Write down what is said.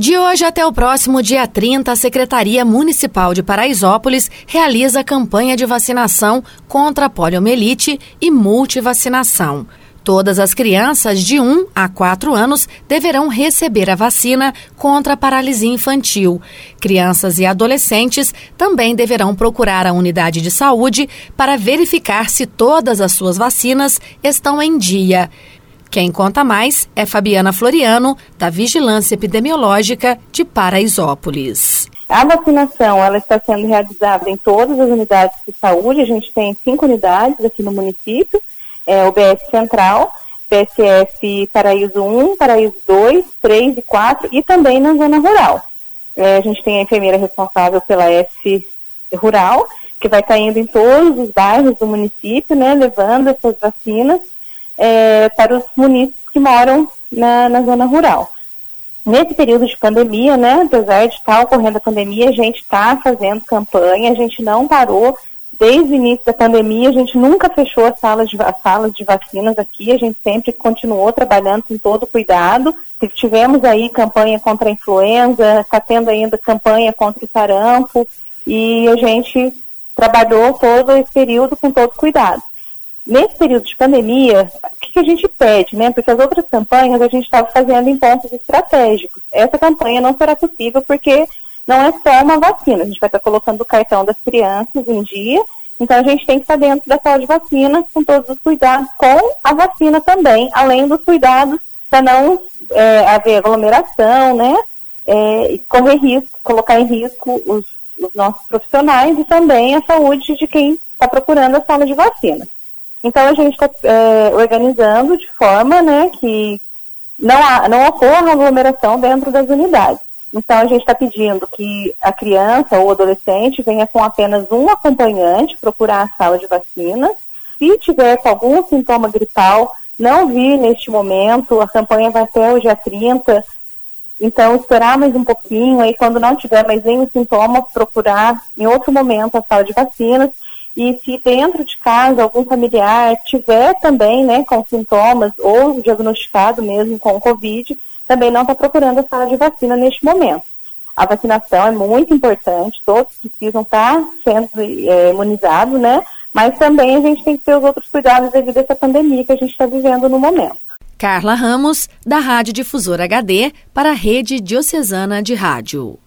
De hoje até o próximo dia 30, a Secretaria Municipal de Paraisópolis realiza campanha de vacinação contra a poliomielite e multivacinação. Todas as crianças de 1 a 4 anos deverão receber a vacina contra a paralisia infantil. Crianças e adolescentes também deverão procurar a unidade de saúde para verificar se todas as suas vacinas estão em dia. Quem conta mais é Fabiana Floriano, da Vigilância Epidemiológica de Paraisópolis. A vacinação ela está sendo realizada em todas as unidades de saúde. A gente tem cinco unidades aqui no município. É o BS Central, PSF Paraíso 1, Paraíso 2, 3 e 4 e também na zona rural. É, a gente tem a enfermeira responsável pela F Rural, que vai estar indo em todos os bairros do município, né, levando essas vacinas é, para os munícipes que moram na, na zona rural. Nesse período de pandemia, né, apesar de estar ocorrendo a pandemia, a gente está fazendo campanha, a gente não parou desde o início da pandemia, a gente nunca fechou as salas de, as salas de vacinas aqui, a gente sempre continuou trabalhando com todo cuidado. Tivemos aí campanha contra a influenza, está tendo ainda campanha contra o sarampo, e a gente trabalhou todo esse período com todo cuidado. Nesse período de pandemia, o que, que a gente pede, né? Porque as outras campanhas a gente estava fazendo em pontos estratégicos. Essa campanha não será possível porque não é só uma vacina. A gente vai estar colocando o cartão das crianças em dia. Então a gente tem que estar dentro da sala de vacina com todos os cuidados, com a vacina também, além dos cuidados para não é, haver aglomeração, né? É, correr risco, colocar em risco os, os nossos profissionais e também a saúde de quem está procurando a sala de vacina. Então a gente está é, organizando de forma né, que não, há, não ocorra aglomeração dentro das unidades. Então a gente está pedindo que a criança ou adolescente venha com apenas um acompanhante procurar a sala de vacinas. Se tiver com algum sintoma gripal, não vir neste momento, a campanha vai até o dia 30, então esperar mais um pouquinho, aí quando não tiver mais nenhum sintoma, procurar em outro momento a sala de vacinas e se dentro de casa algum familiar tiver também, né, com sintomas ou diagnosticado mesmo com Covid, também não está procurando a sala de vacina neste momento. A vacinação é muito importante, todos precisam estar tá sendo é, imunizados, né? Mas também a gente tem que ter os outros cuidados devido a essa pandemia que a gente está vivendo no momento. Carla Ramos, da Rádio Difusora HD, para a Rede Diocesana de Rádio.